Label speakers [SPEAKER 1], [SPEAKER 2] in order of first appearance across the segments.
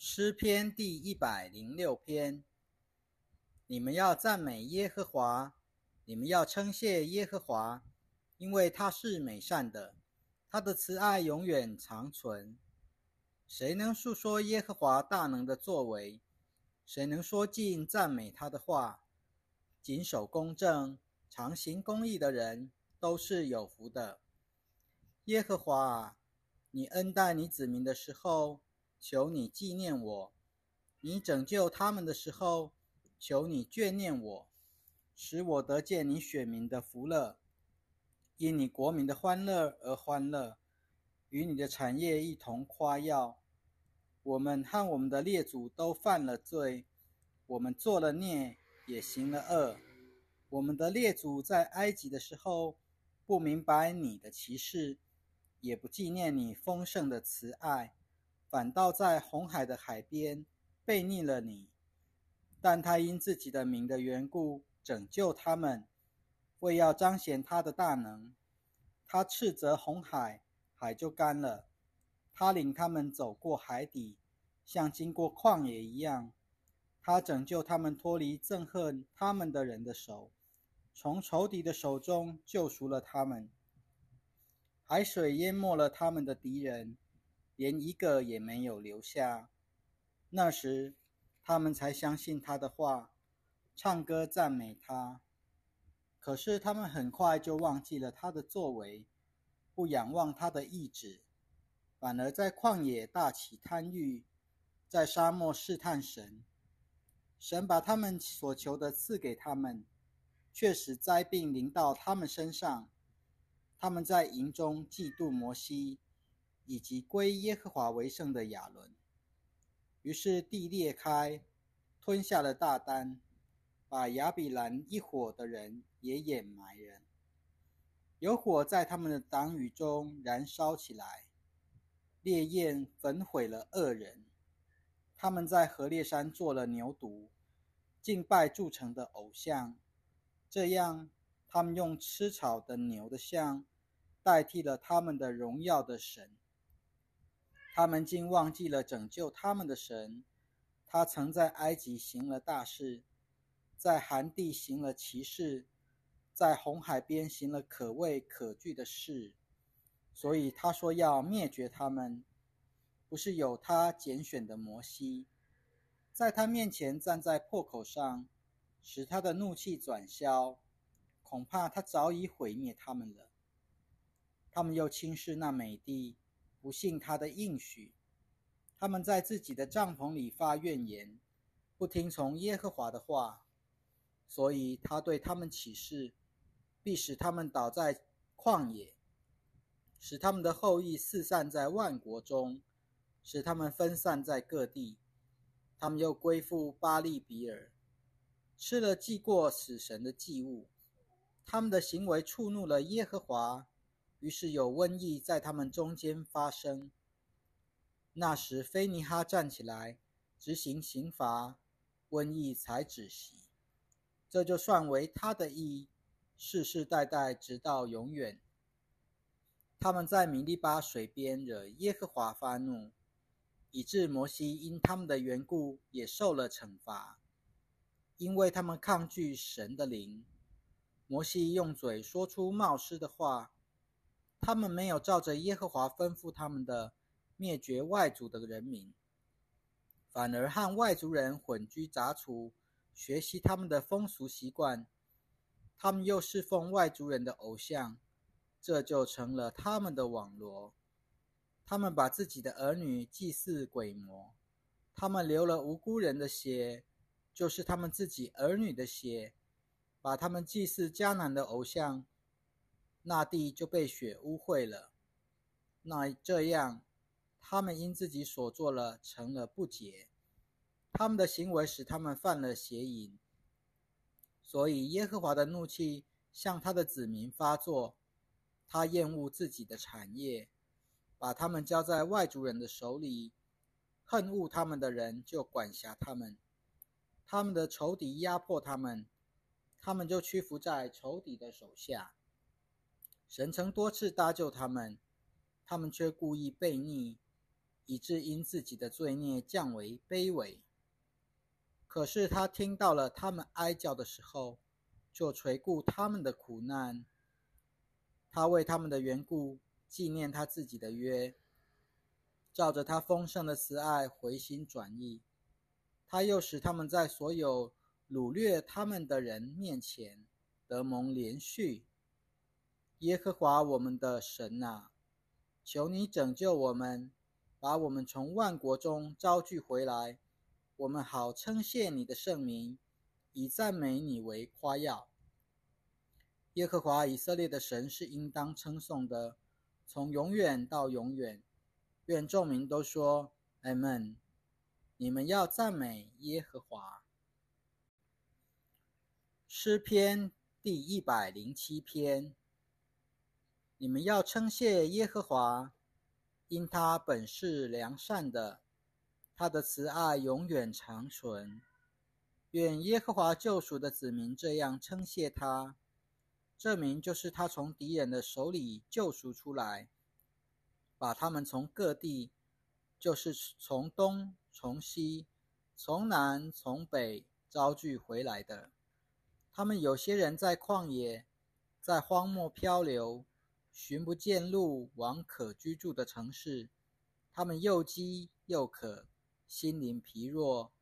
[SPEAKER 1] 诗篇第一百零六篇。你们要赞美耶和华，你们要称谢耶和华，因为他是美善的，他的慈爱永远长存。谁能述说耶和华大能的作为？谁能说尽赞美他的话？谨守公正、常行公义的人都是有福的。耶和华，你恩待你子民的时候。求你纪念我，你拯救他们的时候，求你眷念我，使我得见你选民的福乐，因你国民的欢乐而欢乐，与你的产业一同夸耀。我们和我们的列祖都犯了罪，我们做了孽，也行了恶。我们的列祖在埃及的时候，不明白你的歧视，也不纪念你丰盛的慈爱。反倒在红海的海边背逆了你，但他因自己的名的缘故拯救他们，为要彰显他的大能。他斥责红海，海就干了；他领他们走过海底，像经过旷野一样。他拯救他们脱离憎恨他们的人的手，从仇敌的手中救赎了他们。海水淹没了他们的敌人。连一个也没有留下。那时，他们才相信他的话，唱歌赞美他。可是，他们很快就忘记了他的作为，不仰望他的意志，反而在旷野大起贪欲，在沙漠试探神。神把他们所求的赐给他们，却使灾病临到他们身上。他们在营中嫉妒摩西。以及归耶和华为圣的亚伦，于是地裂开，吞下了大丹，把亚比兰一伙的人也掩埋了。有火在他们的党羽中燃烧起来，烈焰焚毁了恶人。他们在河烈山做了牛犊，敬拜铸成的偶像，这样他们用吃草的牛的像代替了他们的荣耀的神。他们竟忘记了拯救他们的神。他曾在埃及行了大事，在寒地行了奇事，在红海边行了可畏可惧的事。所以他说要灭绝他们，不是有他拣选的摩西，在他面前站在破口上，使他的怒气转消。恐怕他早已毁灭他们了。他们又轻视那美地。不信他的应许，他们在自己的帐篷里发怨言，不听从耶和华的话，所以他对他们起誓，必使他们倒在旷野，使他们的后裔四散在万国中，使他们分散在各地。他们又归附巴利比尔，吃了祭过死神的祭物，他们的行为触怒了耶和华。于是有瘟疫在他们中间发生。那时，菲尼哈站起来执行刑罚，瘟疫才止息。这就算为他的义，世世代代直到永远。他们在米利巴水边惹耶和华发怒，以致摩西因他们的缘故也受了惩罚，因为他们抗拒神的灵。摩西用嘴说出冒失的话。他们没有照着耶和华吩咐他们的灭绝外族的人民，反而和外族人混居杂处，学习他们的风俗习惯。他们又侍奉外族人的偶像，这就成了他们的网罗。他们把自己的儿女祭祀鬼魔，他们流了无辜人的血，就是他们自己儿女的血，把他们祭祀迦南的偶像。那地就被血污秽了。那这样，他们因自己所做了成了不洁，他们的行为使他们犯了邪淫。所以耶和华的怒气向他的子民发作，他厌恶自己的产业，把他们交在外族人的手里，恨恶他们的人就管辖他们，他们的仇敌压迫他们，他们就屈服在仇敌的手下。神曾多次搭救他们，他们却故意悖逆，以致因自己的罪孽降为卑微。可是他听到了他们哀叫的时候，就垂顾他们的苦难。他为他们的缘故纪念他自己的约，照着他丰盛的慈爱回心转意。他又使他们在所有掳掠他们的人面前得蒙连续。耶和华我们的神啊，求你拯救我们，把我们从万国中招聚回来，我们好称谢你的圣名，以赞美你为夸耀。耶和华以色列的神是应当称颂的，从永远到永远。愿众民都说阿门。你们要赞美耶和华。诗篇第一百零七篇。你们要称谢耶和华，因他本是良善的，他的慈爱永远长存。愿耶和华救赎的子民这样称谢他，这名就是他从敌人的手里救赎出来，把他们从各地，就是从东、从西、从南、从北招聚回来的。他们有些人在旷野，在荒漠漂流。寻不见路往可居住的城市，他们又饥又渴，心灵疲弱。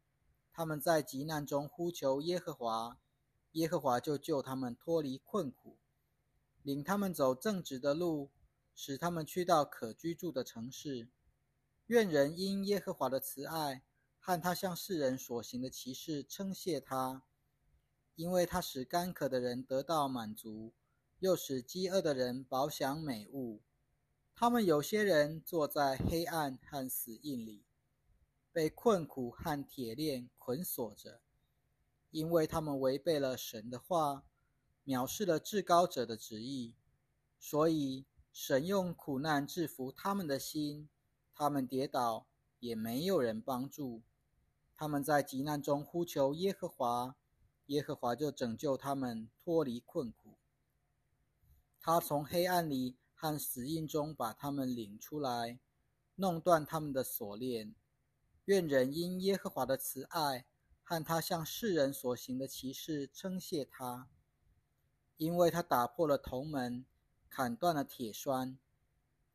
[SPEAKER 1] 他们在急难中呼求耶和华，耶和华就救他们脱离困苦，领他们走正直的路，使他们去到可居住的城市。愿人因耶和华的慈爱和他向世人所行的奇事称谢他，因为他使干渴的人得到满足。又使饥饿的人饱享美物。他们有些人坐在黑暗和死印里，被困苦和铁链捆锁着，因为他们违背了神的话，藐视了至高者的旨意。所以神用苦难制服他们的心，他们跌倒也没有人帮助。他们在急难中呼求耶和华，耶和华就拯救他们脱离困苦。他从黑暗里和死印中把他们领出来，弄断他们的锁链。愿人因耶和华的慈爱和他向世人所行的奇事称谢他，因为他打破了铜门，砍断了铁栓。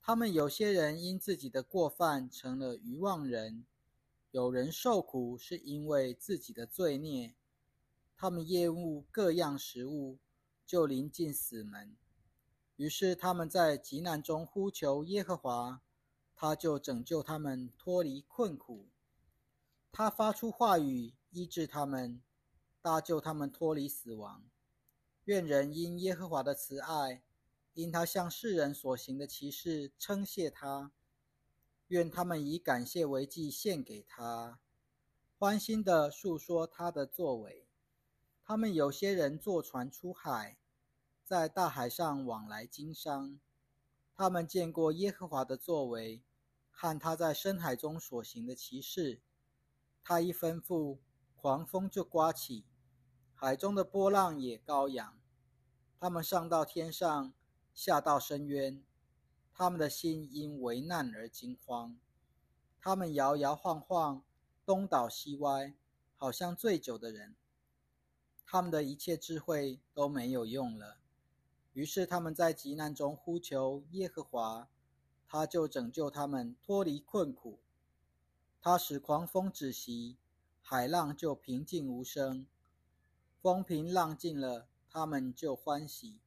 [SPEAKER 1] 他们有些人因自己的过犯成了愚妄人，有人受苦是因为自己的罪孽。他们厌恶各样食物，就临近死门。于是他们在极难中呼求耶和华，他就拯救他们脱离困苦。他发出话语医治他们，搭救他们脱离死亡。愿人因耶和华的慈爱，因他向世人所行的奇事称谢他。愿他们以感谢为祭献给他，欢心的述说他的作为。他们有些人坐船出海。在大海上往来经商，他们见过耶和华的作为，看他在深海中所行的奇事。他一吩咐，狂风就刮起，海中的波浪也高扬。他们上到天上，下到深渊，他们的心因危难而惊慌。他们摇摇晃晃，东倒西歪，好像醉酒的人。他们的一切智慧都没有用了。于是他们在急难中呼求耶和华，他就拯救他们脱离困苦。他使狂风止息，海浪就平静无声。风平浪静了，他们就欢喜。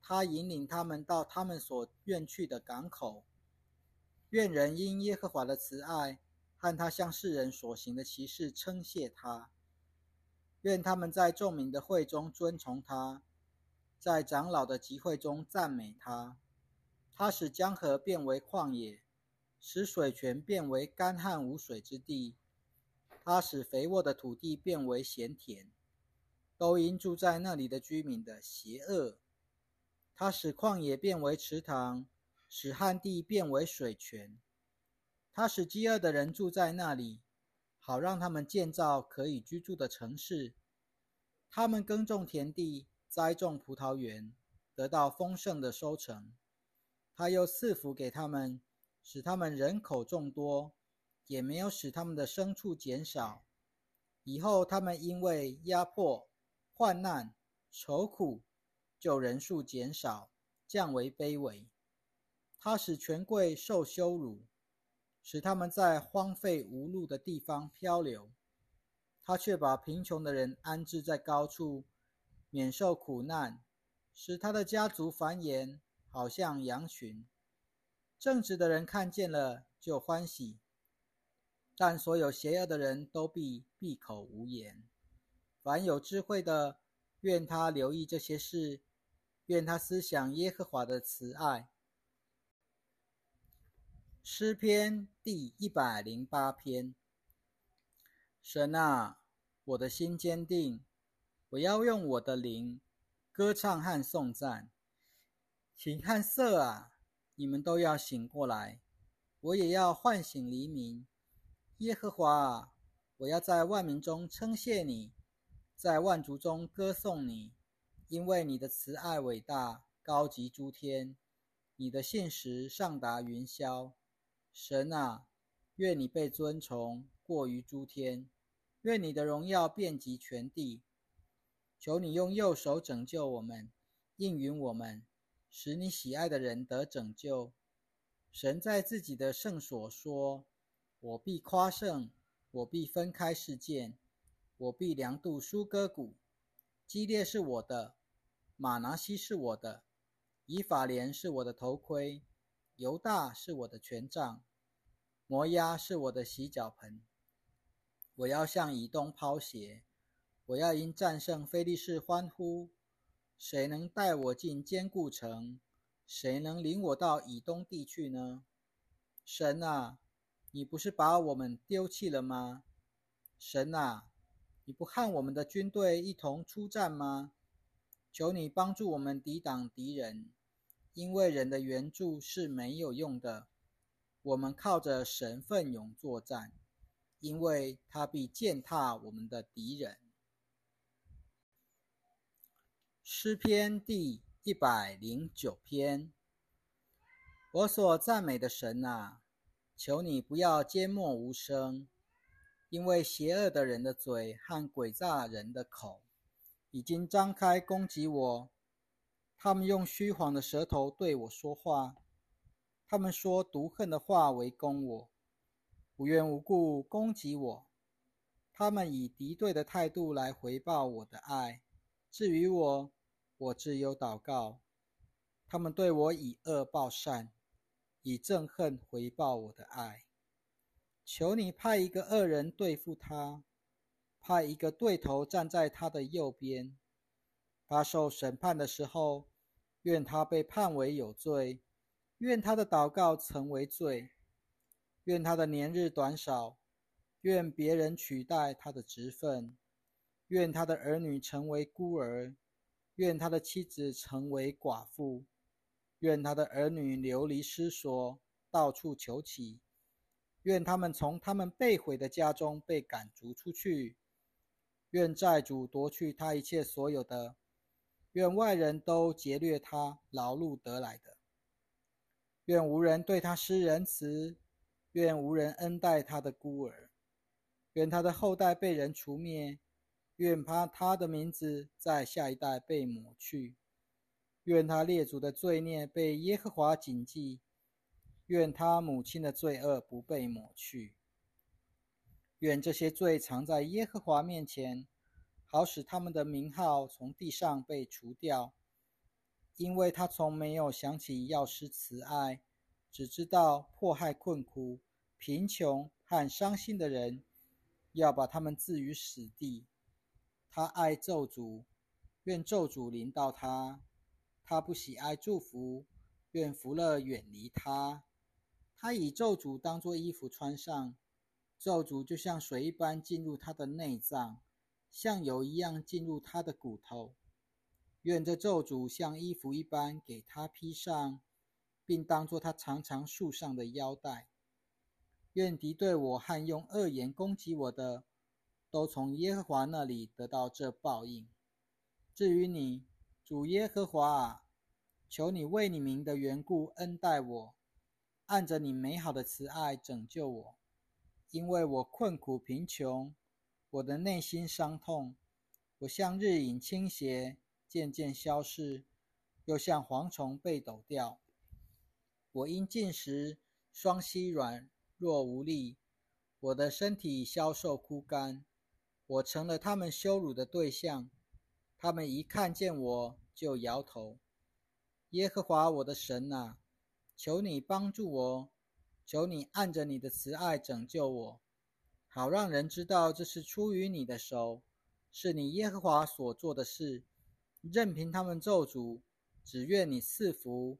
[SPEAKER 1] 他引领他们到他们所愿去的港口。愿人因耶和华的慈爱和他向世人所行的奇事称谢他。愿他们在众民的会中尊崇他。在长老的集会中赞美他，他使江河变为旷野，使水泉变为干旱无水之地。他使肥沃的土地变为咸田，都因住在那里的居民的邪恶。他使旷野变为池塘，使旱地变为水泉。他使饥饿的人住在那里，好让他们建造可以居住的城市。他们耕种田地。栽种葡萄园，得到丰盛的收成。他又赐福给他们，使他们人口众多，也没有使他们的牲畜减少。以后他们因为压迫、患难、愁苦，就人数减少，降为卑微。他使权贵受羞辱，使他们在荒废无路的地方漂流。他却把贫穷的人安置在高处，免受苦难，使他的家族繁衍，好像羊群。正直的人看见了就欢喜，但所有邪恶的人都必闭口无言。凡有智慧的，愿他留意这些事，愿他思想耶和华的慈爱。诗篇第一百零八篇。神啊，我的心坚定，我要用我的灵歌唱和颂赞。请看色啊！你们都要醒过来，我也要唤醒黎明。耶和华啊，我要在万民中称谢你，在万族中歌颂你，因为你的慈爱伟大，高及诸天，你的信实上达云霄。神啊，愿你被尊崇，过于诸天；愿你的荣耀遍及全地。求你用右手拯救我们，应允我们。使你喜爱的人得拯救。神在自己的圣所说：“我必夸胜，我必分开事件，我必量度苏哥谷。基列是我的，马拿西是我的，以法莲是我的头盔，犹大是我的权杖，摩押是我的洗脚盆。我要向以东抛鞋，我要因战胜非利士欢呼。”谁能带我进坚固城？谁能领我到以东地去呢？神啊，你不是把我们丢弃了吗？神啊，你不和我们的军队一同出战吗？求你帮助我们抵挡敌人，因为人的援助是没有用的。我们靠着神奋勇作战，因为他必践踏我们的敌人。诗篇第一百零九篇。我所赞美的神啊，求你不要缄默无声，因为邪恶的人的嘴和诡诈人的口已经张开攻击我。他们用虚谎的舌头对我说话，他们说毒恨的话围攻我，无缘无故攻击我。他们以敌对的态度来回报我的爱。至于我，我只有祷告。他们对我以恶报善，以憎恨回报我的爱。求你派一个恶人对付他，派一个对头站在他的右边。他受审判的时候，愿他被判为有罪，愿他的祷告成为罪，愿他的年日短少，愿别人取代他的职分。愿他的儿女成为孤儿，愿他的妻子成为寡妇，愿他的儿女流离失所，到处求乞。愿他们从他们被毁的家中被赶逐出去。愿债主夺去他一切所有的，愿外人都劫掠他劳碌得来的。愿无人对他施仁慈，愿无人恩待他的孤儿，愿他的后代被人除灭。愿他他的名字在下一代被抹去，愿他列祖的罪孽被耶和华谨记，愿他母亲的罪恶不被抹去，愿这些罪藏在耶和华面前，好使他们的名号从地上被除掉，因为他从没有想起要施慈爱，只知道迫害困苦、贫穷和伤心的人，要把他们置于死地。他爱咒诅，愿咒诅临到他；他不喜爱祝福，愿福乐远离他。他以咒诅当作衣服穿上，咒诅就像水一般进入他的内脏，像油一样进入他的骨头。愿这咒诅像衣服一般给他披上，并当作他常常束上的腰带。愿敌对我和用恶言攻击我的。都从耶和华那里得到这报应。至于你，主耶和华啊，求你为你名的缘故恩待我，按着你美好的慈爱拯救我，因为我困苦贫穷，我的内心伤痛，我像日影倾斜，渐渐消逝，又像蝗虫被抖掉。我因进食，双膝软弱无力，我的身体消瘦枯干，我成了他们羞辱的对象。他们一看见我就摇头。耶和华我的神啊！求你帮助我，求你按着你的慈爱拯救我，好让人知道这是出于你的手，是你耶和华所做的事。任凭他们咒诅，只愿你赐福，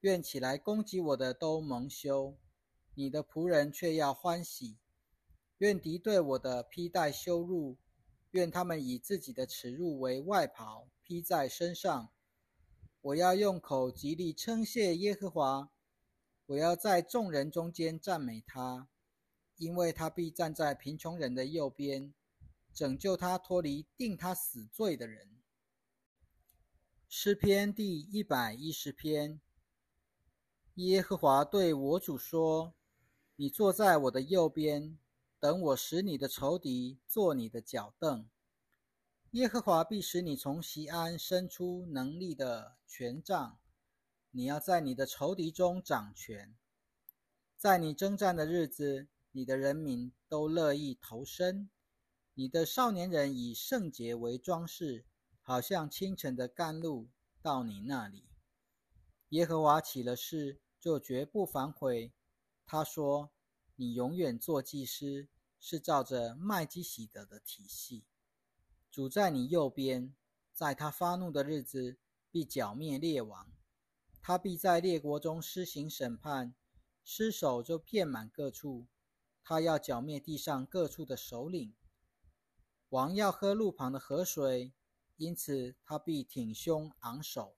[SPEAKER 1] 愿起来攻击我的都蒙羞，你的仆人却要欢喜。愿敌对我的披戴羞辱，愿他们以自己的耻辱为外袍披在身上。我要用口极力称谢耶和华。我要在众人中间赞美他，因为他必站在贫穷人的右边，拯救他脱离定他死罪的人。诗篇第一百一十篇。耶和华对我主说：“你坐在我的右边，等我使你的仇敌坐你的脚凳。耶和华必使你从西安伸出能力的权杖。”你要在你的仇敌中掌权，在你征战的日子，你的人民都乐意投身。你的少年人以圣洁为装饰，好像清晨的甘露到你那里。耶和华起了誓，就绝不反悔。他说：“你永远做祭司，是照着麦基洗德的体系。主在你右边，在他发怒的日子，必剿灭列王。”他必在列国中施行审判，尸首就遍满各处。他要剿灭地上各处的首领。王要喝路旁的河水，因此他必挺胸昂首。